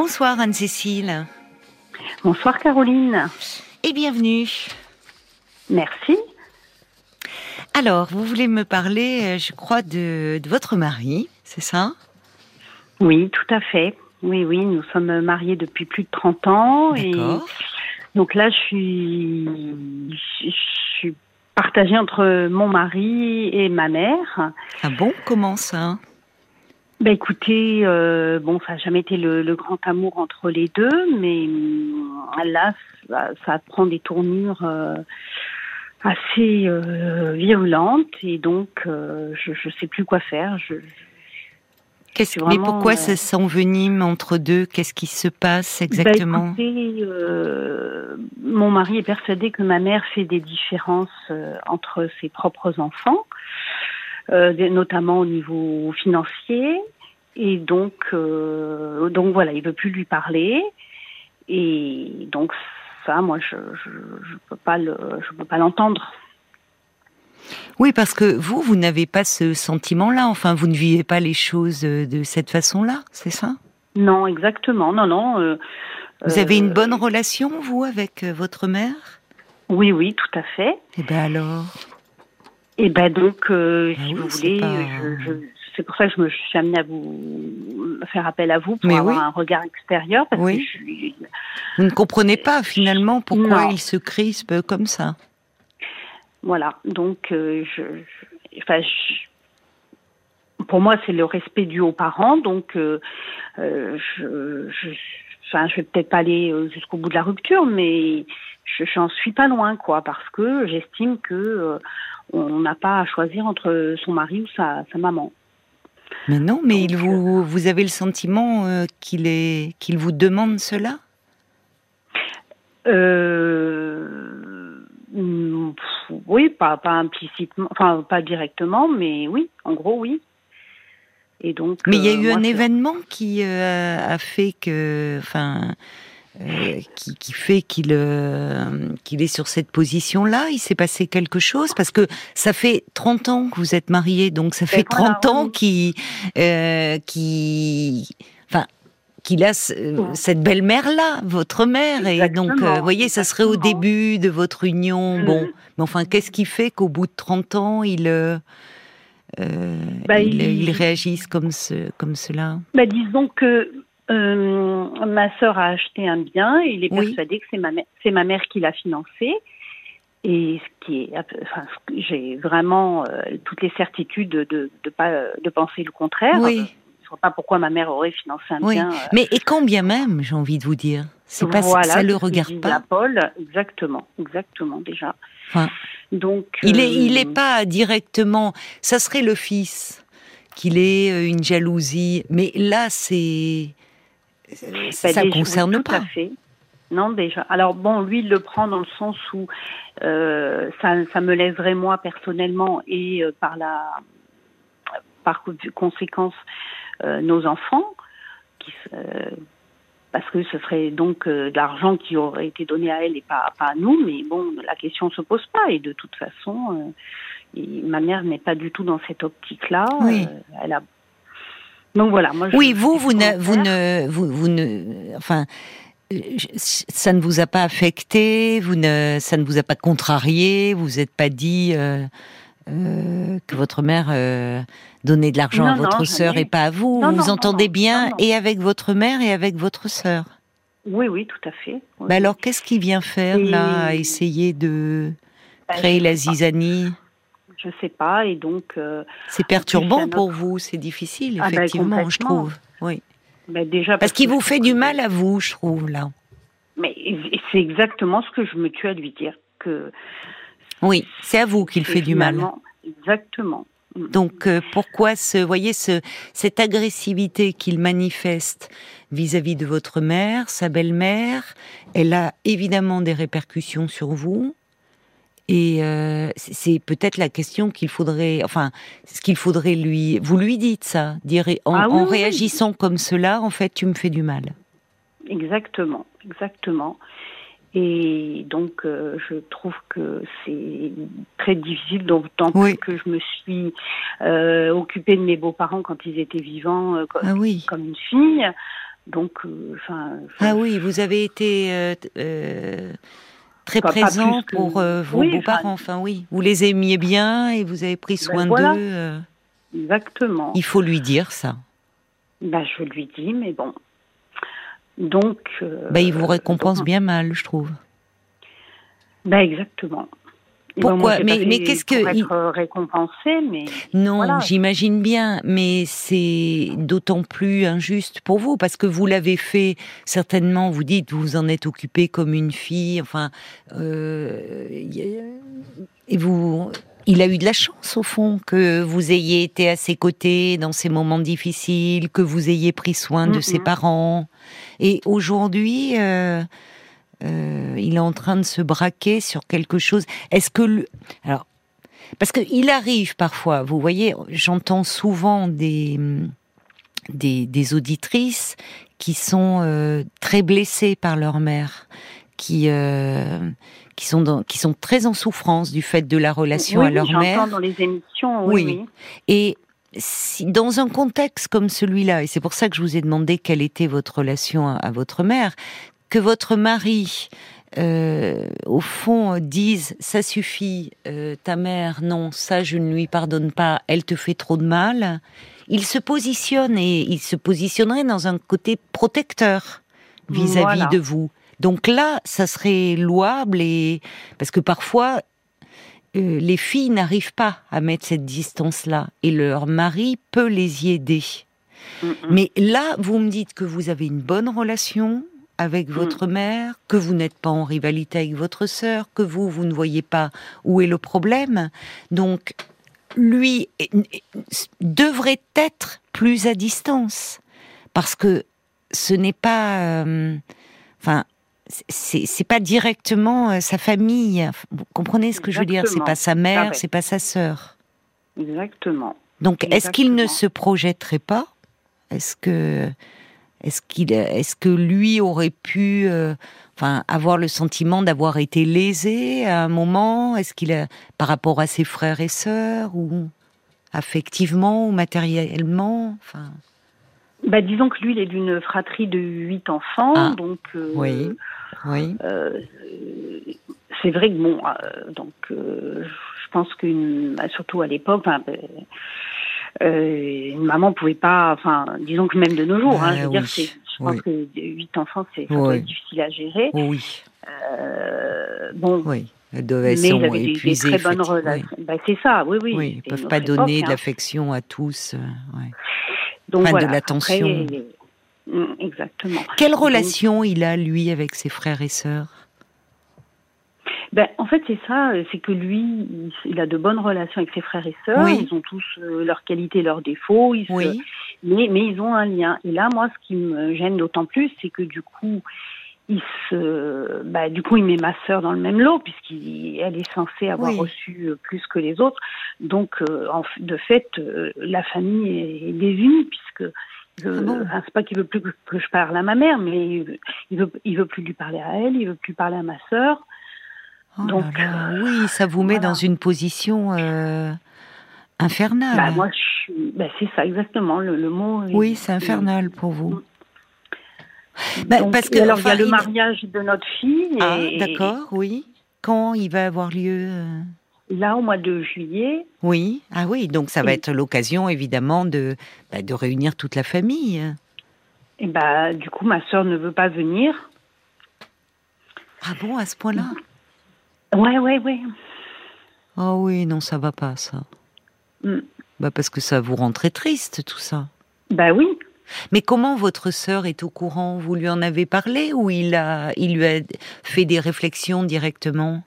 Bonsoir Anne-Cécile. Bonsoir Caroline. Et bienvenue. Merci. Alors, vous voulez me parler, euh, je crois, de, votre mari, c'est ça? Oui, tout à fait. Oui, oui, nous sommes mariés depuis plus de 30 ans. Et donc là, je suis, je suis partagée entre mon mari et ma mère. Ah bon? Comment ça? Bah écoutez, euh, bon, ça n'a jamais été le, grand amour entre les deux, mais euh, là, ça, prend des tournures euh, assez euh, violentes et donc je ne sais plus quoi faire. Je, mais pourquoi ça s'envenime entre deux? Qu'est-ce qui se passe bah, exactement? écoutez, Mon mari est persuadé que ma mère fait des différences entre ses propres enfants. Euh, notamment au niveau financier. Et donc, euh, donc voilà, il veut plus lui parler. Et donc ça, moi, je je, peux pas le, je peux pas l'entendre. Oui, parce que vous, vous n'avez pas ce sentiment-là. Enfin, vous ne vivez pas les choses de cette façon-là, c'est ça? Non, exactement. Non, non. Euh, vous avez une bonne relation, vous, avec votre mère? Oui, oui, tout à fait. Et eh bien alors? Et ben donc, euh, ah si vous voulez, c'est pour ça que je me suis amenée à vous faire appel à vous pour avoir un regard extérieur. Parce oui. que Vous ne comprenez pas finalement pourquoi il se crispe comme ça. Voilà, donc euh, je, enfin, pour moi c'est le respect dû aux parents, donc euh, je, je, enfin, je vais peut-être pas aller jusqu'au bout de la rupture, mais je n'en suis pas loin, quoi, parce que j'estime que on n'a pas à choisir entre son mari ou sa, maman. Mais non, mais il vous, vous avez le sentiment euh, qu'il est qu'il vous demande cela? Euh, Oui, pas, pas implicitement, enfin pas directement, mais oui, en gros oui. Et donc. Mais il y a euh, eu un événement qui a fait que, enfin, euh, qui, qui, fait qu'il euh, qu'il est sur cette position-là Il s'est passé quelque chose Parce que ça fait 30 ans que vous êtes mariés, donc ça fait 30 ans qu'il euh, qui, enfin, qu'il a cette belle-mère-là, votre mère. Et donc, vous voyez, ça serait au début de votre union. Bon, mais enfin, qu'est-ce qui fait qu'au bout de 30 ans, il... Bah, il, il, réagissent comme, ce, comme cela bah, Disons que euh, ma sœur a acheté un bien et il est persuadé que c'est ma, c'est ma mère qui l'a financé. Et ce qui est, enfin, j'ai vraiment euh, toutes les certitudes de, de, pas de penser le contraire. Oui. Je ne vois pas pourquoi ma mère aurait financé un bien. Euh. Mais et quand bien même, j'ai envie de vous dire, c'est pas voilà, ça le regarde pas. Paul, exactement, exactement déjà. Donc il est il est pas directement. Ça serait le fils qu'il ait une jalousie, mais là c'est bah, ça ne concerne pas. Non, déjà. Alors bon, lui, il le prend dans le sens où euh, ça, ça, me lèverait moi personnellement et euh, par la par conséquence euh, nos enfants, qui, parce que ce serait donc de l'argent qui aurait été donné à elle et pas, pas à nous. Mais bon, la question se pose pas et de toute façon, ma mère n'est pas du tout dans cette optique-là. Oui. elle a donc voilà. Moi, oui, vous, vous ne, vous ne, vous, ne, enfin, ça ne vous a pas affecté, vous ne, ça ne vous a pas contrarié, vous n'êtes pas dit euh, que votre mère euh, donnait de l'argent à votre sœur et pas à vous. vous vous entendez bien et avec votre mère et avec votre sœur. Oui, oui, tout à fait. Bah alors, qu'est-ce qui vient faire là, à essayer de bah, créer la zizanie? Je sais pas, et donc. Euh, c'est perturbant pour vous, c'est difficile, ah, bah, effectivement, je trouve. Oui. Bah, déjà parce, qu'il vous fait du mal à vous, je trouve là. Mais c'est exactement ce que je me tue à lui dire que. Oui, c'est à vous qu'il fait du mal. Exactement. Mm. Donc euh, pourquoi ce, voyez ce, cette agressivité qu'il manifeste vis-à-vis -vis de votre mère, sa belle-mère, elle a évidemment des répercussions sur vous. Et euh, c'est peut-être la question qu'il faudrait, enfin, ce qu'il faudrait lui. Vous lui dites ça, dire en, ah réagissant comme cela, en fait, tu me fais du mal. Exactement, exactement. Et donc, euh, je trouve que c'est très difficile, d'autant plus que je me suis euh, occupée de mes beaux-parents quand ils étaient vivants, comme, ah oui. comme une fille. Donc, enfin. ah oui, vous avez été très présent pour vos beaux-parents. Enfin, oui, vous les aimiez bien et vous avez pris ben soin d'eux. Exactement. Il faut lui dire ça. Bah, je lui dis, mais bon. Donc. bah, il vous récompense bien mal, je trouve. Bah, exactement. Pourquoi Mais, mais qu'est-ce que être euh, récompensé Mais non, j'imagine bien, mais c'est d'autant plus injuste pour vous parce que vous l'avez fait certainement. Vous dites, vous en êtes occupé comme une fille. Enfin, euh, et vous, il a eu de la chance au fond que vous ayez été à ses côtés dans ces moments difficiles, que vous ayez pris soin de ses parents. Et aujourd'hui, euh, euh, il est en train de se braquer sur quelque chose. Est-ce que alors parce qu'il arrive parfois, vous voyez, j'entends souvent des, des, auditrices qui sont euh, très blessées par leur mère, qui qui sont qui sont très en souffrance du fait de la relation à leur mère. dans les émissions. Oui. Et si, dans un contexte comme celui-là, et c'est pour ça que je vous ai demandé quelle était votre relation à, votre mère, que votre mari, euh, au fond, dise ça suffit, euh, ta mère, non, ça je ne lui pardonne pas, elle te fait trop de mal. Il se positionne et il se positionnerait dans un côté protecteur vis-à-vis -vis de vous. Donc là, ça serait louable et parce que parfois euh, les filles n'arrivent pas à mettre cette distance-là et leur mari peut les y aider. Mais là, vous me dites que vous avez une bonne relation avec mm. votre mère, que vous n'êtes pas en rivalité avec votre sœur, que vous, vous ne voyez pas où est le problème. Donc, lui devrait être plus à distance parce que ce n'est pas, euh, enfin, c'est pas directement euh, sa famille. Vous comprenez ce que je veux dire? C'est pas sa mère, c'est pas sa sœur. Exactement. Donc, est-ce qu'il ne se projetterait pas? Est-ce que, est-ce qu'il, est-ce que lui aurait pu, euh, enfin, avoir le sentiment d'avoir été lésé à un moment? Est-ce qu'il a, par rapport à ses frères et sœurs, ou affectivement ou matériellement? Enfin. Bah, disons que lui, il est d'une fratrie de huit enfants, ah, donc. Euh, oui. Oui. Euh, c'est vrai que bon, euh, donc je pense qu'une, bah, surtout à l'époque, ben, une maman pouvait pas, enfin, disons que même de nos jours, hein, je veux dire, c'est, je pense que huit enfants, c'est difficile à gérer. Oui. bon. Oui. Elles doivent mais ils avaient des, très bonnes relations. Bah, c'est ça, oui, oui. oui ils ne peuvent pas donner de hein. l'affection à tous. Ouais. Donc enfin, voilà, de l'attention. Mm, exactement. Quelle relation il a, lui, avec ses frères et sœurs? Ben, en fait, c'est ça, c'est que lui, il a de bonnes relations avec ses frères et sœurs. Ils ont tous euh, leurs qualités, leurs défauts. oui. mais, mais ils ont un lien. Et là, moi, ce qui me gêne d'autant plus, c'est que du coup, il se, bah, du coup, il met ma sœur dans le même lot puisqu'elle est censée avoir reçu euh, plus que les autres. Donc, euh, en, de fait, la famille est désunie puisque ah c'est pas qu'il veut plus que, je parle à ma mère, mais il veut, il veut, plus lui parler à elle, il veut plus parler à ma sœur. Oh Donc, oui, ça vous met dans une position euh, infernale. Bah, moi, je bah, c'est ça exactement le, mot. Oui, c'est infernal pour vous. Bah, parce que alors il y a le mariage de notre fille. Ah, d'accord, oui. Quand il va avoir lieu euh là au mois de juillet. Oui, ah oui, donc ça va être l'occasion évidemment de, bah, de réunir toute la famille. Et bah du coup ma soeur ne veut pas venir. Ah bon, à ce point-là? Ouais, ouais, ouais. Oh oui, non, ça va pas ça. Mm. Bah parce que ça vous rend très triste tout ça. Bah oui. Mais comment votre sœur est au courant? Vous lui en avez parlé ou il a, il lui a fait des réflexions directement?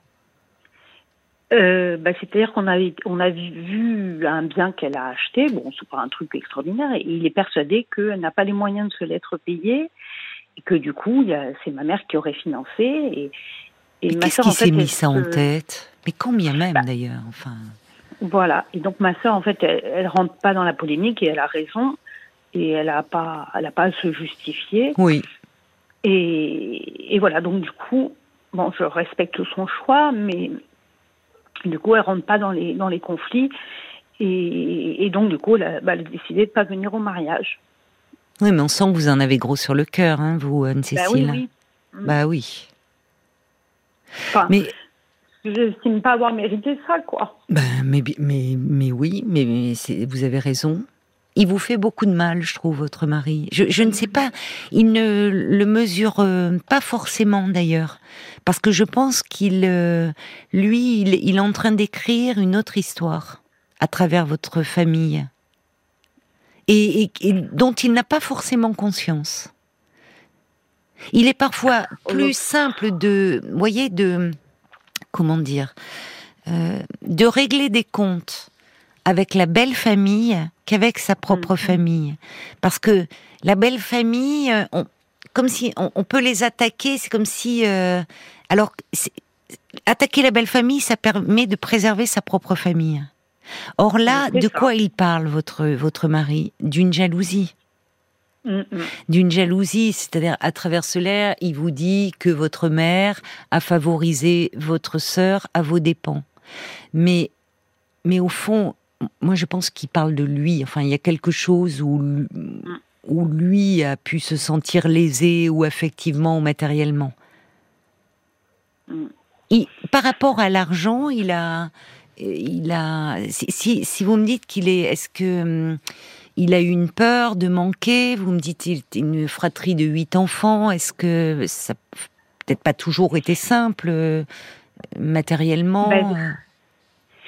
Euh, bah, C'est-à-dire qu'on a, on a vu un bien qu'elle a acheté, bon, c'est pas un truc extraordinaire, et il est persuadé qu'elle n'a pas les moyens de se l'être payé, et que du coup, c'est ma mère qui aurait financé. Et, et qu'est-ce qui s'est mis ça en tête? Mais combien même bah, d'ailleurs enfin... Voilà, et donc ma soeur, en fait, elle, elle rentre pas dans la polémique, et elle a raison, et elle n'a pas, elle a pas à se justifier. Oui. Et, et voilà, donc du coup, bon, je respecte son choix, mais du coup, elle rentre pas dans les dans les conflits et, donc du coup, elle a, bah, elle a décidé de pas venir au mariage. Oui, mais on sent que vous en avez gros sur le cœur, hein, vous, Anne-Cécile. Bah oui, oui. Bah oui. mais je n'estime pas avoir mérité ça, quoi. Ben, mais, mais, mais oui, mais, vous avez raison. Il vous fait beaucoup de mal, je trouve, votre mari. Je, ne sais pas, il ne le mesure euh, pas forcément d'ailleurs, parce que je pense qu'il, euh, lui, il, est en train d'écrire une autre histoire à travers votre famille, et, dont il n'a pas forcément conscience. Il est parfois oh, plus simple de, voyez, de comment dire, euh, de régler des comptes avec la belle famille qu'avec sa propre mhm. famille. Parce que la belle famille, euh, on, comme si on, peut les attaquer, c'est comme si... Euh, alors, attaquer la belle famille, ça permet de préserver sa propre famille. Or là, de quoi il parle, votre, votre mari? D'une jalousie. D'une jalousie, c'est-à-dire à travers cela, il vous dit que votre mère a favorisé votre sœur à vos dépens. Mais, mais au fond, moi je pense qu'il parle de lui. Enfin, il y a quelque chose où, où lui a pu se sentir lésé ou affectivement ou matériellement. par rapport à l'argent, il a, il a. Si, si vous me dites qu'il est, est-ce que hum, il a eu une peur de manquer? Vous me dites, il une fratrie de huit enfants. Est-ce que ça peut-être pas toujours été simple euh, matériellement? Ben,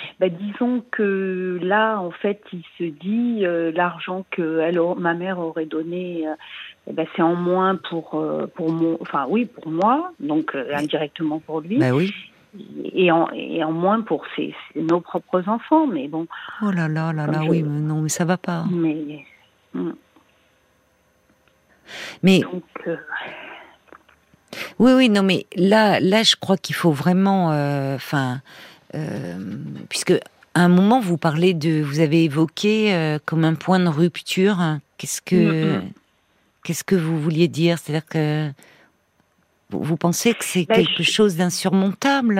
euh? ben, disons que là, en fait, il se dit euh, l'argent que elle, ma mère aurait donné, eh ben, c'est en moins pour pour mon, enfin oui, pour moi, donc indirectement pour lui. Ben oui et en, et en moins pour ses, nos propres enfants, mais bon. Oh là là là là, oui, mais non, mais ça va pas. Mais. Hmm. Mais. Euh, oui, oui, non, mais là, là, je crois qu'il faut vraiment, euh, enfin, euh, puisque à un moment vous parlez de, vous avez évoqué comme un point de rupture. Qu'est-ce que, qu'est-ce que vous vouliez dire? C'est-à-dire que vous pensez que c'est ben, quelque chose d'insurmontable?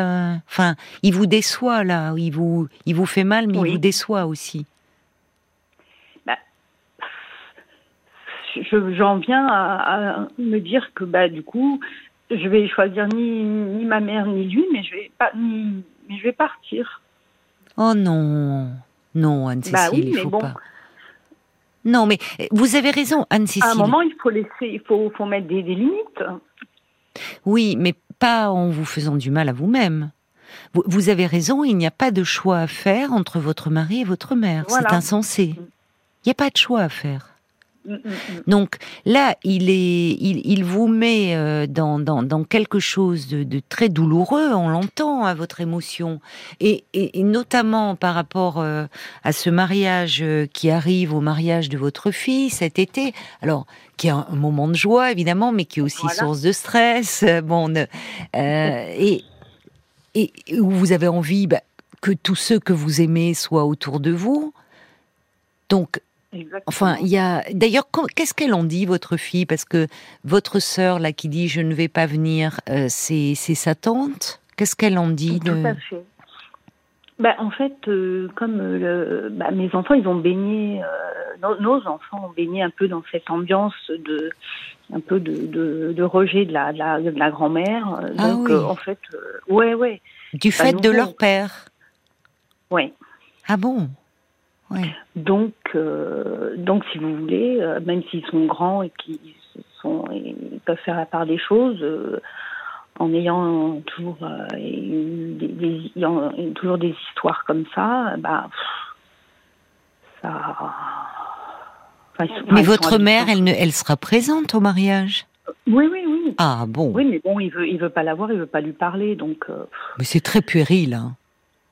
Enfin, il vous déçoit là, il vous, il vous fait mal, mais il vous déçoit aussi. Ben, j'en viens à, me dire que bah du coup, je vais choisir ni, ni ma mère ni lui, mais je vais pas, je vais partir. Oh non, non Anne-Cécile, il faut pas. Non, mais vous avez raison, Anne-Cécile. À un moment, il faut laisser, il faut, faut mettre des limites. Oui, mais pas en vous faisant du mal à vous-même. Vous, avez raison, il n'y a pas de choix à faire entre votre mari et votre mère. C'est insensé. Il n'y a pas de choix à faire. Mm, mm, mm. Donc là, il est, il, vous met euh, dans, dans, quelque chose de, très douloureux. On l'entend à votre émotion, et, notamment par rapport euh, à ce mariage euh, qui arrive au mariage de votre fille cet été. Alors, qui est un, moment de joie évidemment, mais qui est aussi source de stress. Bon, et et où vous avez envie bah, que tous ceux que vous aimez soient autour de vous. Donc Enfin, il y a. D'ailleurs, qu'est-ce qu'elle en dit, votre fille? Parce que votre sœur, là, qui dit je ne vais pas venir, euh, c'est sa tante. Qu'est-ce qu'elle en dit Tout à fait. Bah, en fait, euh, comme euh, bah, mes enfants, ils ont baigné, nos, enfants ont baigné un peu dans cette ambiance de, un peu de, de, rejet de la, de la, grand-mère. Ah donc, en fait, ouais, ouais. Du bah, fait de leur père. Ouais. Ah bon? Donc, euh, donc, si vous voulez, euh, même s'ils sont grands et qu'ils sont, ils peuvent faire la part des choses, euh, en ayant toujours, des, toujours des histoires comme ça, bah, ça. mais votre mère, elle, ne, elle sera présente au mariage? Oui, oui, oui. Ah bon Oui, mais bon, il veut, il veut pas la voir, il veut pas lui parler, donc. mais c'est très puéril, hein,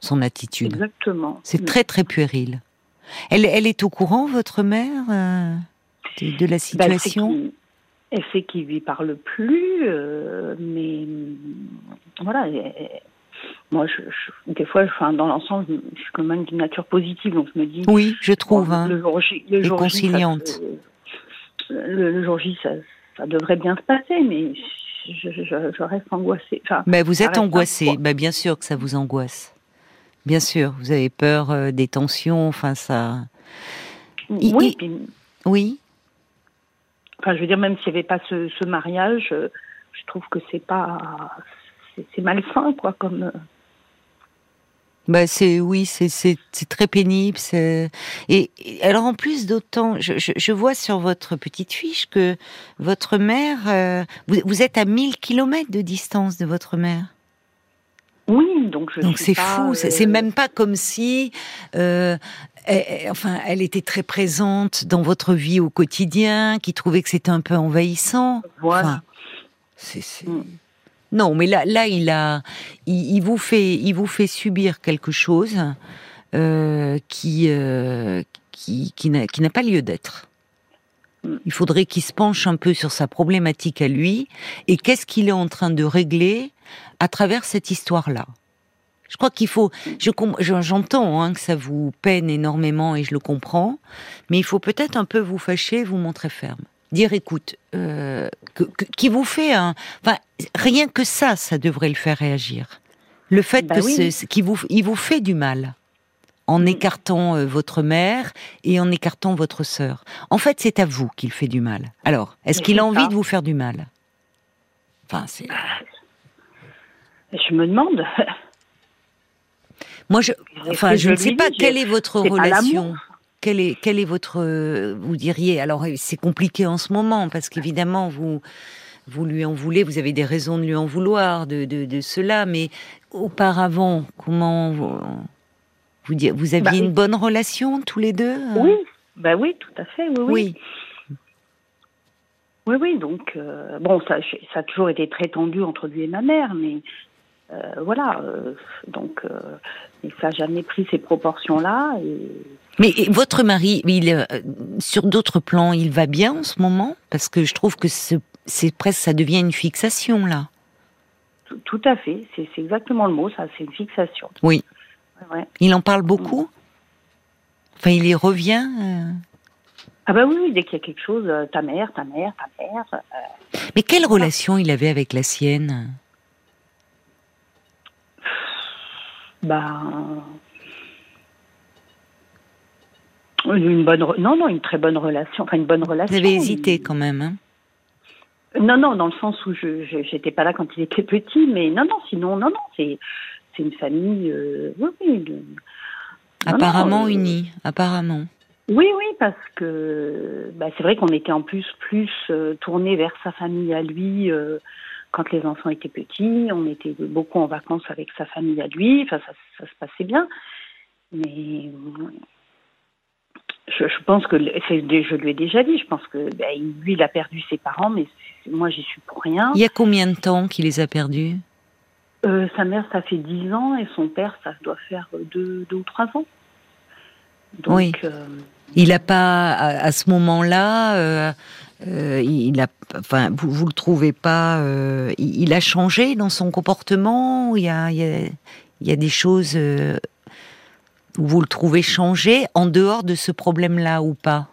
son attitude. Exactement. C'est très, très puéril. Elle, elle est au courant, votre mère, euh, de, la bah, situation? Elle sait qu'il lui parle plus, euh, mais voilà. moi, je, des fois, enfin, dans l'ensemble, je suis quand même d'une nature positive, donc je me dis. Oui, je trouve. hein, le jour J, le jour conciliante. le, jour J, ça, ça, devrait bien se passer, mais je, je reste angoissée. mais vous êtes angoissée, bah, bien sûr que ça vous angoisse. Bien sûr, vous avez peur euh, des tensions, enfin ça. Oui. oui. enfin, je veux dire, même s'il n'y avait pas ce, ce mariage, je trouve que c'est pas, c'est malsain, quoi, comme. Bah c'est oui, c'est c'est très pénible. Et, et, alors en plus d'autant, je, je, je, vois sur votre petite fiche que votre mère, euh, vous, vous, êtes à 1000 kilomètres de distance de votre mère. Oui, donc je donc c'est fou. C'est euh, même pas comme si, euh, elle, enfin, elle était très présente dans votre vie au quotidien, qui trouvait que c'était un peu envahissant. Voilà. c'est mm. Non, mais là, là, il a, il, vous fait, il vous fait subir quelque chose euh, qui, euh, qui, qui n'a pas lieu d'être. Mm. Il faudrait qu'il se penche un peu sur sa problématique à lui et qu'est-ce qu'il est en train de régler à travers cette histoire-là. Je crois qu'il faut. J'entends hein, que ça vous peine énormément et je le comprends, mais il faut peut-être un peu vous fâcher, vous montrer ferme dire écoute, euh, qui vous fait un, enfin rien que ça, ça devrait le faire réagir. Le fait bah qu'il vous, il vous fait du mal en mm. écartant euh, votre mère et en écartant votre sœur. En fait, c'est à vous qu'il fait du mal. Alors, est-ce qu'il a envie de vous faire du mal? Enfin, c'est. Je me demande. Moi, je, enfin, je, ne sais pas quelle est votre relation. Quel est, quel est votre, vous diriez, alors c'est compliqué en ce moment parce qu'évidemment vous, vous lui en voulez, vous avez des raisons de lui en vouloir de, de, cela, mais auparavant, comment vous, vous, vous aviez bah, une bonne relation tous les deux hein Oui, bah oui, tout à fait, oui. Oui, oui, oui, donc euh, bon, ça, ça a toujours été très tendu entre lui et ma mère, mais euh, voilà, euh, donc ça n'a jamais pris ces proportions-là. Et mais votre mari, il, euh, sur d'autres plans, il va bien en ce moment? Parce que je trouve que c'est presque, ça devient une fixation là. Tout, à fait, c'est exactement le mot, ça, c'est une fixation. Oui. Il en parle beaucoup? Enfin, il y revient euh? Ah bah oui, dès qu'il y a quelque chose, euh, ta mère, ta mère, ta mère. Mais quelle relation il avait avec la sienne? Bah Une bonne, non, non, une très bonne relation, enfin une bonne relation. Vous avez hésité quand même, hein? Non, non, dans le sens où je, j'étais pas là quand il était petit, mais non, non, sinon, non, non, c'est, c'est une famille, euh, oui, oui. apparemment euh, unie, apparemment. Oui, oui, parce que bah, c'est vrai qu'on était en plus plus euh, tourné vers sa famille à lui quand les enfants étaient petits. On était beaucoup en vacances avec sa famille à lui. Enfin, ça, ça se passait bien. Mais je, je, pense que je lui ai déjà dit. Je pense que ben, lui, il a perdu ses parents, mais moi, j'y suis pour rien. Il y a combien de temps qu'il les a perdus? Euh, Sa mère, ça fait dix ans, et son père, ça doit faire deux, deux ou trois ans. Donc, oui. Euh, il n'a pas, à, ce moment-là, euh, euh, il a, enfin, vous, vous le trouvez pas, euh, il, a changé dans son comportement. Il y a, il y a, il y a des choses vous le trouvez changé en dehors de ce problème-là ou pas?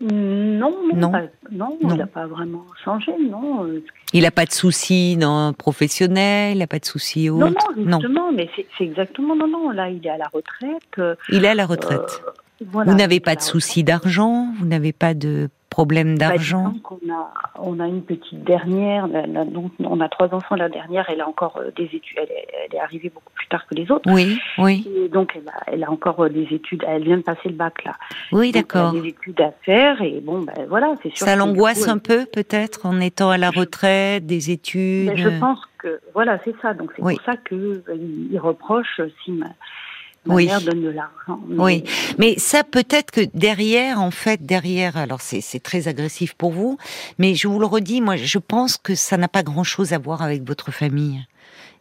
Non, non, non, il n'a pas vraiment changé, non. Il n'a pas de soucis non, professionnels, il n'a pas de soucis autres? Non, non, justement, mais c'est exactement, non, non, là, il est à la retraite. Il est à la retraite. Euh, voilà, vous n'avez pas de soucis d'argent, vous n'avez pas de problème bah, d'argent on, a, on a une petite dernière, donc on a trois enfants. La dernière, elle a encore euh, des études, elle est, arrivée beaucoup plus tard que les autres. Oui, oui. donc elle a, encore euh, des études, elle vient de passer le bac là. Oui, d'accord. Elle a des études à faire et bon, ben voilà, c'est sûr. Ça l'angoisse un peu peut-être en étant à la retraite, des études. Ben, je pense que voilà, c'est ça. Donc c'est pour ça que euh, il reproche si ma, oui. donne de l'argent. Oui, mais ça peut-être que derrière, en fait, derrière, alors c'est très agressif pour vous, mais je vous le redis, moi, je pense que ça n'a pas grand-chose à voir avec votre famille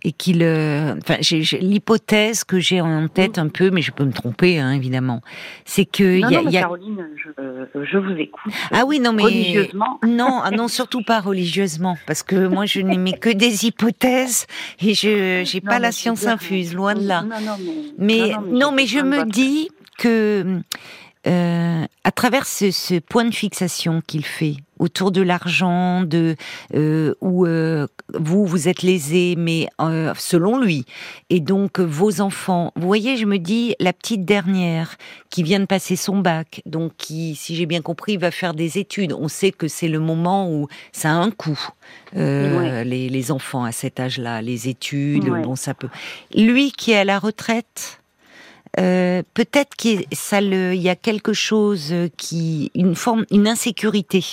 et qu'il, euh, enfin, l'hypothèse que j'ai en tête un peu, mais je peux me tromper, hein, évidemment, c'est que il y a, y a... Caroline, je, je, vous écoute. Ah oui, non mais religieusement. Non, ah non, surtout pas religieusement, parce que moi je n'aimais que des hypothèses et je j'ai pas la science infuse, loin de là. Non, non, mais, mais, non, mais je me dis que euh, à travers ce, point de fixation qu'il fait autour de l'argent, de euh, où euh, vous vous êtes lésé, mais selon lui, et donc vos enfants. Vous voyez, je me dis la petite dernière qui vient de passer son bac, donc qui, si j'ai bien compris, va faire des études. On sait que c'est le moment où ça a un coût. les, enfants à cet âge-là, les études, bon, ça peut. Lui qui est à la retraite, euh, peut-être qu'il y a quelque chose qui, une forme, une insécurité.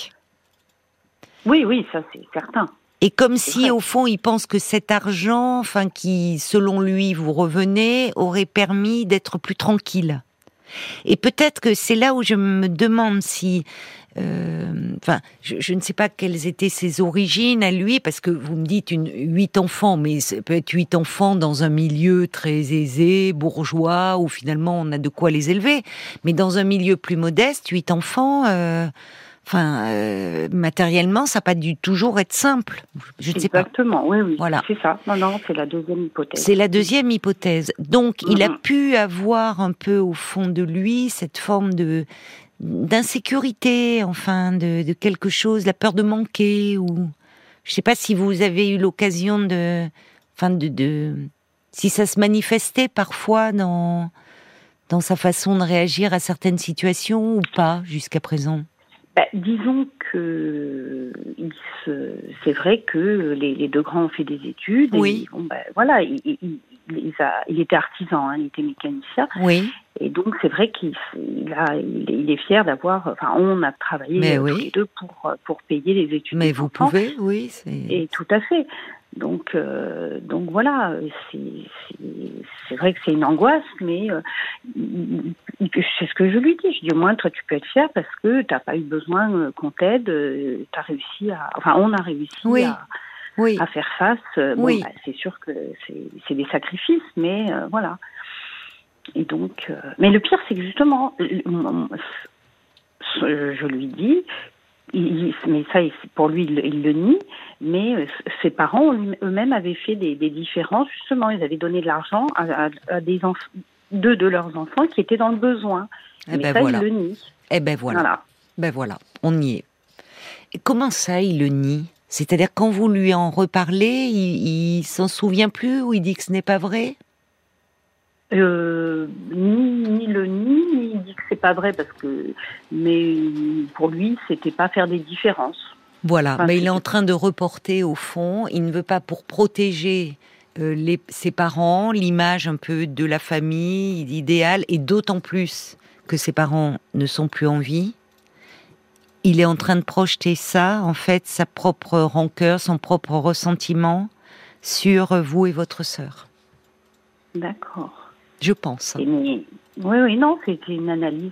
Oui, oui, ça c'est certain. Et comme si, au fond, il pense que cet argent, enfin, qui, selon lui, vous revenez, aurait permis d'être plus tranquille. Et peut-être que c'est là où je me demande si euh, enfin, je, ne sais pas quelles étaient ses origines à lui, parce que vous me dites une, huit enfants, mais ça peut être huit enfants dans un milieu très aisé, bourgeois, où finalement on a de quoi les élever. Mais dans un milieu plus modeste, huit enfants, euh, enfin, euh, matériellement, ça n'a pas dû toujours être simple. Je ne sais pas. Exactement, oui, oui. Voilà. C'est ça. Non, non, c'est la deuxième hypothèse. C'est la deuxième hypothèse. Donc, il a pu avoir un peu au fond de lui cette forme de d'insécurité, enfin, de, quelque chose, la peur de manquer, ou je sais pas si vous avez eu l'occasion de, enfin, de, si ça se manifestait parfois dans dans sa façon de réagir à certaines situations ou pas jusqu'à présent? Bah, disons que c'est vrai que les, deux grands ont fait des études. Oui. bah, voilà, il, il, était artisan, hein, il était mécanicien. Oui. Et donc c'est vrai qu'il il, est fier d'avoir. Enfin, on a travaillé tous les deux pour pour payer les études. Mais vous pouvez, oui. Et tout à fait. Donc, euh, donc voilà, c'est vrai que c'est une angoisse, mais euh, c'est ce que je lui dis. Je dis au moins, toi, tu peux être fier parce que tu n'as pas eu besoin euh, qu'on t'aide. tu as réussi à. Enfin, on a réussi à, à, faire face. Bon, bah, c'est sûr que c'est des sacrifices, mais voilà. Et donc, mais le pire, c'est que justement, je lui dis mais ça, pour lui, il, le nie. Mais euh, ses parents eux-mêmes avaient fait des, différences. Justement, ils avaient donné de l'argent à, des deux de leurs enfants qui étaient dans le besoin. Eh mais ben ça, voilà. il le nie. Eh ben voilà. Ben voilà, on y est. Et comment ça, il le nie? C'est-à-dire quand vous lui en reparlez, il, il s'en souvient plus ou il dit que ce n'est pas vrai? Euh, ni, ni, le ni, ni il dit que c'est pas vrai parce que, mais pour lui, c'était pas faire des différences. Voilà, mais il est en train de reporter au fond. Il ne veut pas pour protéger euh, les, ses parents, l'image un peu de la famille idéale, et d'autant plus que ses parents ne sont plus en vie. Il est en train de projeter ça, en fait, sa propre rancœur, son propre ressentiment sur vous et votre sœur. D'accord je pense. oui, oui, non, c'était une analyse.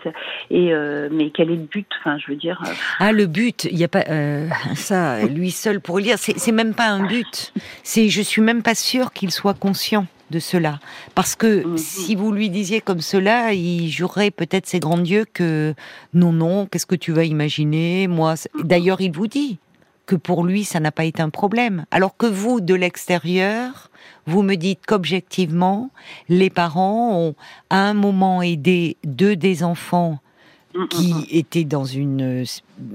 Et euh, mais quel est le but? Enfin, je veux dire. Euh, ah, le but, il n'y a pas euh, ça. Lui seul pour le dire, c'est même pas un but. C'est, je suis même pas sûre qu'il soit conscient de cela, parce que mhm. si vous lui disiez comme cela, il jurerait peut-être ses grands dieux que non, non, qu'est-ce que tu vas imaginer? Moi, d'ailleurs, il vous dit que pour lui, ça n'a pas été un problème. Alors que vous, de l'extérieur, vous me dites qu'objectivement, les parents ont à un moment aidé deux des enfants qui étaient dans une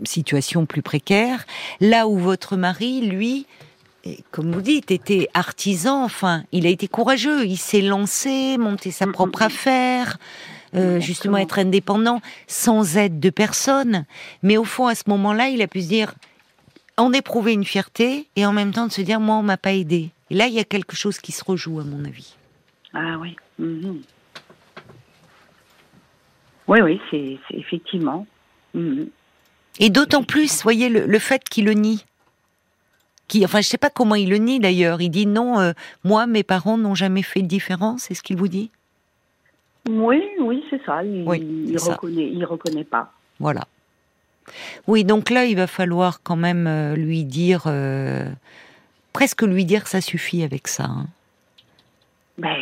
situation plus précaire, là où votre mari, lui, comme vous dites, était artisan, enfin, il a été courageux, il s'est lancé, monté sa propre affaire, euh, justement être indépendant, sans aide de personne. Mais au fond, à ce moment-là, il a pu se dire, en éprouver une fierté et en même temps de se dire moi on m'a pas aidé. Et là il y a quelque chose qui se rejoue à mon avis. Ah oui. Mhm. Oui oui c'est effectivement. Mhm. Et d'autant plus, voyez le, fait qu'il le nie. Qui, enfin, je sais pas comment il le nie d'ailleurs. Il dit non, euh, moi, mes parents n'ont jamais fait de différence. C'est ce qu'il vous dit? Oui, oui, c'est ça. Il, il reconnaît, il reconnaît pas. Voilà. Oui, donc là, il va falloir quand même euh, lui dire, euh, presque lui dire ça suffit avec ça. Hein. Ben,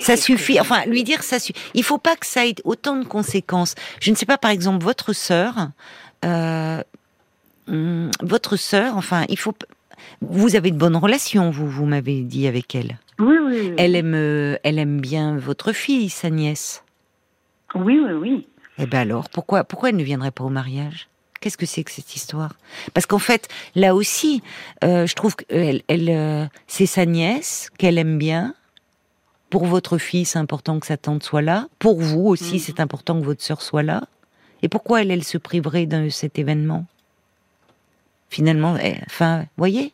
ça suffit. Enfin, lui dire ça suffit. Il faut pas que ça ait autant de conséquences. Je ne sais pas, par exemple, votre sœur, euh, hmm, votre sœur. Enfin, il faut. Vous avez de bonnes relations, vous, vous m'avez dit avec elle. Oui, oui. oui. Elle aime, elle aime bien votre fille, sa nièce. Oui, oui, oui. Eh ben alors, pourquoi, pourquoi elle ne viendrait pas au mariage? Qu'est-ce que c'est que cette histoire? Parce qu'en fait, là aussi, euh, je trouve qu'elle, elle, euh, c'est sa nièce qu'elle aime bien. Pour votre fille, c'est important que sa tante soit là. Pour vous aussi, mhm. c'est important que votre sœur soit là. Et pourquoi elle, elle se priverait de cet événement? Finalement, eh, enfin, voyez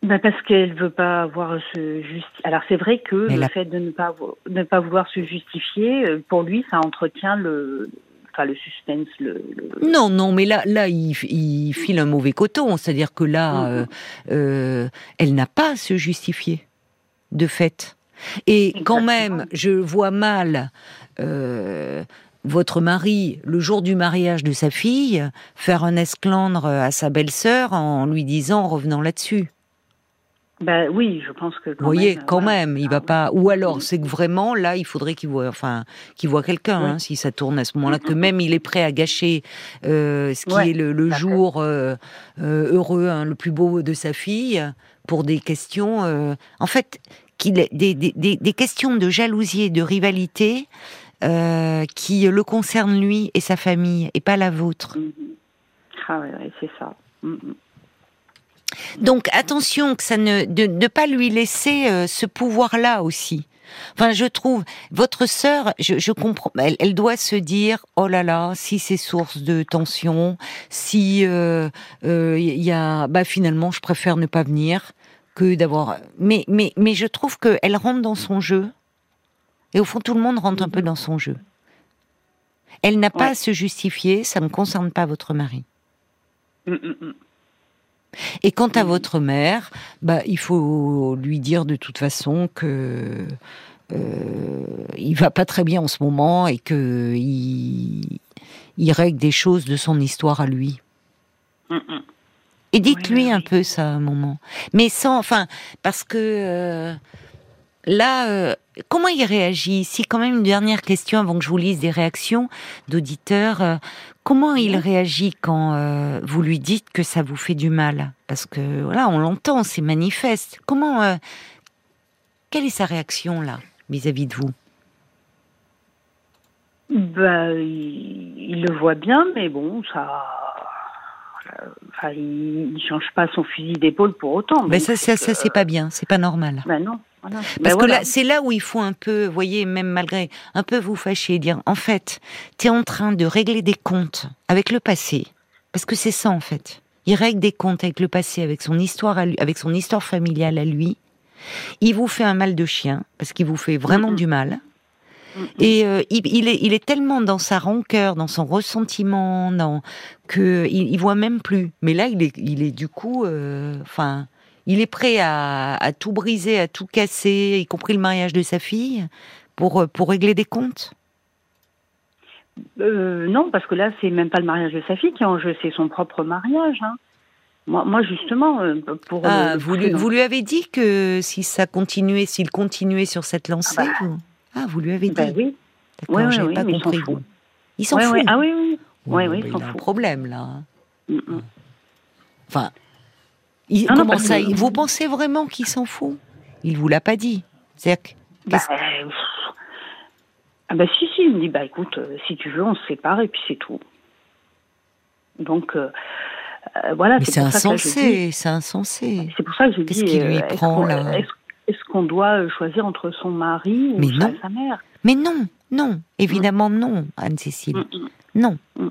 bah parce qu'elle veut pas avoir ce juste. Alors c'est vrai que le fait de ne pas ne pas vouloir se justifier, euh, pour lui, ça entretient le enfin le suspense. Le, Non, non, mais là, là, il, il file un mauvais coton. C'est-à-dire que là, mm-hmm. euh, euh, elle n'a pas à se justifier, de fait. Et quand même, je vois mal. Votre mari, le jour du mariage de sa fille, faire un esclandre à sa belle-sœur en lui disant, revenant là-dessus. Ben oui, je pense que. Vous voyez, quand même, il va ah pas. Ou alors, c'est que vraiment là, il faudrait qu'il voit, enfin, qu'il voit quelqu'un, hein, si ça tourne à ce moment-là, que même il est prêt à gâcher euh, ce qui est le, jour euh, euh, heureux, hein, le plus beau de sa fille, pour des questions. en fait, qu'il des, des, des, questions de jalousie et de rivalité qui le concernent lui et sa famille, et pas la vôtre. Mm-hmm. Ah oui, c'est ça. Mm-hmm. Donc attention que ça ne de ne pas lui laisser euh, ce pouvoir-là aussi. Enfin, je trouve votre sœur, je, comprends, elle, doit se dire oh là là, si c'est source de tension, si il euh, euh, y a, bah finalement, je préfère ne pas venir que d'avoir. Mais mais mais je trouve que elle rentre dans son jeu. Et au fond, tout le monde rentre un peu dans son jeu. Elle n'a pas à se justifier, ça ne concerne pas votre mari. Mm, mm, et quant à votre mère, bah, il faut lui dire de toute façon que euh, il va pas très bien en ce moment et que il, règle des choses de son histoire à lui. Et dites-lui un peu ça à un moment, mais sans, enfin, parce que euh, là, euh, comment il réagit? Si quand même une dernière question avant que je vous lise des réactions d'auditeurs, euh, comment il réagit quand euh, vous lui dites que ça vous fait du mal? Parce que voilà, on l'entend, c'est manifeste. Comment Quelle est sa réaction là vis-à-vis de vous? Bah, il, le voit bien, mais bon, ça. Enfin, il ne change pas son fusil d'épaule pour autant. Mais ça, ça, ça c'est pas bien, c'est pas normal. Ben non. Parce ben que c'est là où il faut un peu, voyez, même malgré, un peu vous fâcher et dire, en fait, tu es en train de régler des comptes avec le passé. Parce que c'est ça, en fait. Il règle des comptes avec le passé, avec son histoire, avec son histoire familiale à lui. Il vous fait un mal de chien, parce qu'il vous fait vraiment du mal. Et euh, il, est, il est tellement dans sa rancœur, dans son ressentiment, dans que il, voit même plus. Mais là, il est, il est du coup, euh, enfin, il est prêt à, tout briser, à tout casser, y compris le mariage de sa fille, pour, euh, pour régler des comptes? Euh, Non, parce que là, c'est même pas le mariage de sa fille qui est en jeu, c'est son propre mariage. Hein. Moi, justement, euh, pour. Ah, vous, lui, avez dit que si ça continuait, s'il continuait sur cette lancée. Ah, bah. ah vous lui avez ben dit Oui. D'accord, j'avais pas compris. Il s'en fout. Ah oui, oui. oui, oui, il, a un problème là. Mm, mm. Enfin, vous pensez vraiment qu'il s'en fout? Il vous l'a pas dit. cest bah, ah bah si, si, il me dit, bah écoute, euh, si tu veux, on se sépare et puis c'est tout. Donc, euh, euh, voilà. c'est insensé, c'est insensé. C'est pour ça que je dis, Qu'est-ce qui lui prend là? Est-ce qu'on doit choisir entre son mari ou sa mère? Mais non, non, évidemment non, Anne-Cécile. Mm, mm. Non. Mm.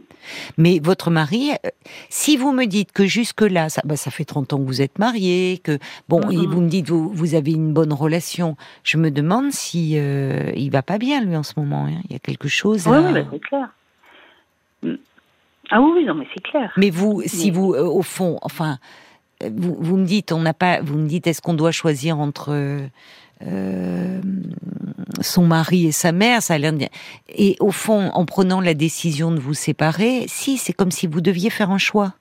Mais votre mari, euh, si vous me dites que jusque-là, ça, bah, ça fait 30 ans que vous êtes mariés, que, bon, et vous me dites vous, vous avez une bonne relation, je me demande si euh, il va pas bien, lui, en ce moment. Hein. Il y a quelque chose. Oui, bah, c'est clair. Ah oui, non, mais c'est clair. Mais vous, si vous, euh, au fond, enfin, vous, vous me dites, on n'a pas, vous me dites, est-ce qu'on doit choisir entre euh, son mari et sa mère, ça a l'air Et au fond, en prenant la décision de vous séparer, si, c'est comme si vous deviez faire un choix.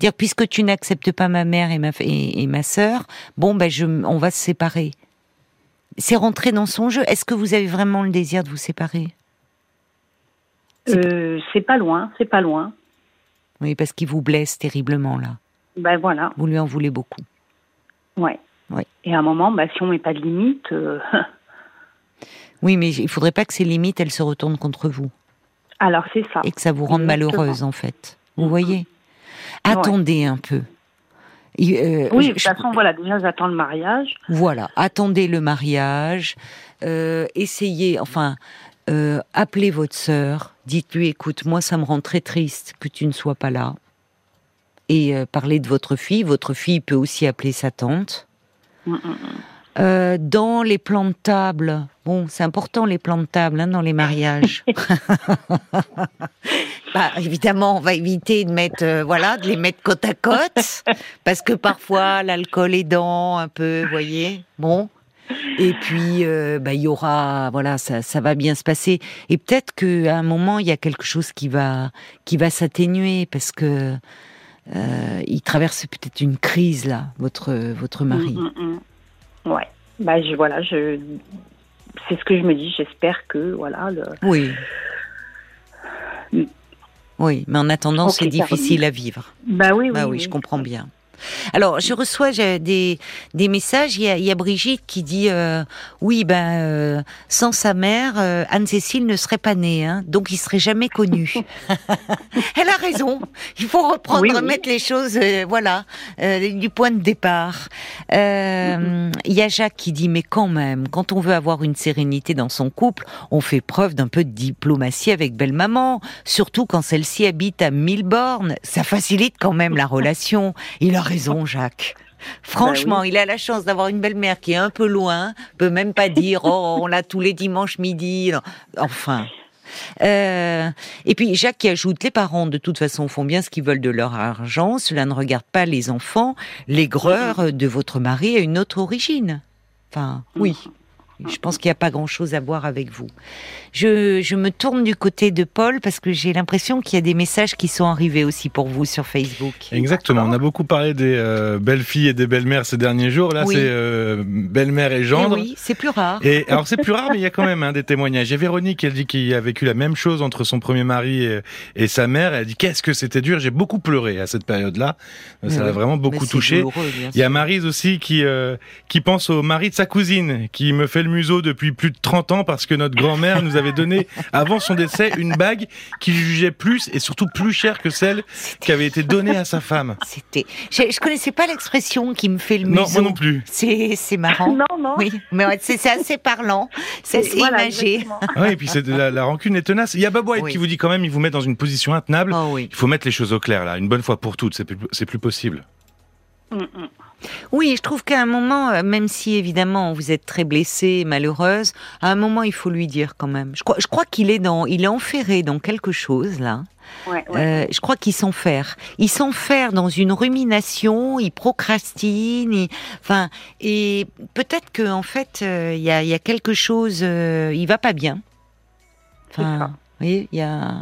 Dire, puisque tu n'acceptes pas ma mère et ma, et, ma sœur, bon, ben, je, on va se séparer. C'est rentrer dans son jeu. Est-ce que vous avez vraiment le désir de vous séparer? Euh, C'est pas loin, c'est pas loin. Oui, parce qu'il vous blesse terriblement, là. Ben voilà. Vous lui en voulez beaucoup. Ouais. Et à un moment, bah, si on met pas de limite. Euh, oui, mais il faudrait pas que ces limites, elles se retournent contre vous. Alors c'est ça. Et que ça vous rende malheureuse en fait. Vous voyez? Attendez un peu. Euh, oui, de toute façon, voilà, déjà j'attends le mariage. Voilà, attendez le mariage, euh, essayez, enfin, euh, appelez votre sœur, dites-lui, écoute, moi ça me rend très triste que tu ne sois pas là. Et parlez de votre fille, votre fille peut aussi appeler sa tante. Mm, mm, mm. dans les plans de table, bon, c'est important les plans de table hein, dans les mariages. Bah, évidemment, on va éviter de mettre, euh, voilà, de les mettre côte à côte, parce que parfois l'alcool est dans un peu, vous voyez. Bon. Et puis, euh, bah, il y aura, voilà, ça, ça va bien se passer. Et peut-être qu'à un moment, il y a quelque chose qui va, qui va s'atténuer, parce que euh, il traverse peut-être une crise là, votre, votre mari. Mm, mm, mm. Ouais. Bah, je, voilà, je, c'est ce que je me dis. J'espère que, voilà, le. Oui. Oui, mais en attendant, c'est difficile à vivre. Bah oui, oui, bah oui, je comprends bien. Alors, je reçois des, des messages. Il y, a, Brigitte qui dit euh, oui, ben euh, sans sa mère, euh, Anne-Cécile ne serait pas née, hein, donc il serait jamais connu. Elle a raison. Il faut reprendre, remettre les choses, voilà, du point de départ. Il y a Jacques qui dit mais quand même, quand on veut avoir une sérénité dans son couple, on fait preuve d'un peu de diplomatie avec belle maman, surtout quand celle-ci habite à mille bornes. Ça facilite quand même la relation. Il a raison, Jacques. Franchement, bah il a la chance d'avoir une belle-mère qui est un peu loin, peut même pas dire oh on l'a tous les dimanches midi. Enfin. Euh, et puis Jacques qui ajoute les parents de toute façon font bien ce qu'ils veulent de leur argent, cela ne regarde pas les enfants. L'aigreur de votre mari a une autre origine. Enfin, oui. Je pense qu'il n'y a pas grand-chose à voir avec vous. Je, je, me tourne du côté de Paul parce que j'ai l'impression qu'il y a des messages qui sont arrivés aussi pour vous sur Facebook. Exactement. On a beaucoup parlé des euh, belles-filles et des belles-mères ces derniers jours. Là, c'est euh, belle-mère et gendre. Et oui, c'est plus rare. Et alors, c'est plus rare, mais il y a quand même hein, des témoignages. Et Véronique, elle dit qu'il a vécu la même chose entre son premier mari et, et sa mère. Elle dit qu'est-ce que c'était dur. J'ai beaucoup pleuré à cette période-là. Ça l'a vraiment beaucoup touché. Il y a Marise aussi qui euh, qui pense au mari de sa cousine, qui me fait museau depuis plus de 30 ans parce que notre grand-mère nous avait donné, avant son décès, une bague qu'il jugeait plus et surtout plus chère que celle qui avait été donnée à sa femme. C'était. Je, je connaissais pas l'expression qui me fait le museau. Non, moi non plus. C'est, c'est marrant. Non, non. Oui, mais c'est, c'est assez parlant. C'est assez imagé. Oui, et puis c'est, la, la, rancune est tenace. Il y a Babouette qui vous dit quand même, il vous met dans une position intenable. Oh il faut mettre les choses au clair là, une bonne fois pour toutes. C'est plus, c'est plus possible. Mm, mm. Oui, je trouve qu'à un moment, euh, même si évidemment vous êtes très blessée, malheureuse, à un moment il faut lui dire quand même. Je crois, je crois qu'il est dans, il est enferré dans quelque chose là. Ouais, Euh, je crois qu'il s'enferre. Il s'enferre dans une rumination, il procrastine, enfin, et peut-être que en fait, euh, il y, a, y, a, quelque chose, euh, il va pas bien. Enfin, oui, il y a.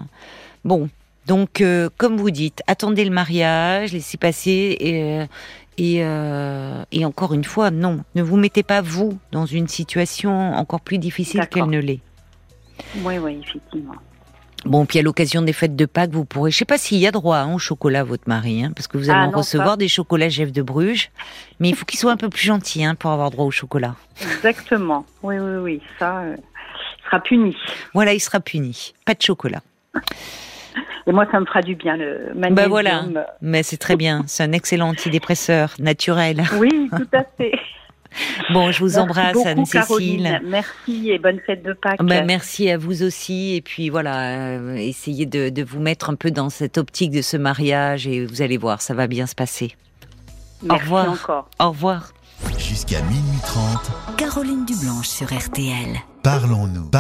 Bon, donc, euh, comme vous dites, attendez le mariage, laissez passer et, et, euh, et, encore une fois, non, ne vous mettez pas vous dans une situation encore plus difficile qu'elle ne l'est. Oui, oui, effectivement. Bon, puis à l'occasion des fêtes de Pâques, vous pourrez, je sais pas s'il y a droit hein, au chocolat, votre mari, hein, parce que vous allez ah, recevoir des chocolats Jeff de Bruges, mais il faut qu'il soit un peu plus gentil hein, pour avoir droit au chocolat. Exactement. Oui, oui, oui, ça euh, il sera puni. Voilà, il sera puni. Pas de chocolat. Et moi, ça me fera du bien, le magnésium. Ben voilà, mais c'est très bien. C'est un excellent antidépresseur naturel. Oui, tout à fait. Bon, je vous embrasse, Anne-Cécile. Merci et bonne fête de Pâques. Ben, merci à vous aussi. Et puis voilà, euh, essayez de, de, vous mettre un peu dans cette optique de ce mariage et vous allez voir, ça va bien se passer. Merci Au revoir. encore. Au revoir. Jusqu'à minuit 30. Caroline Dublanche sur RTL. Parlons-nous.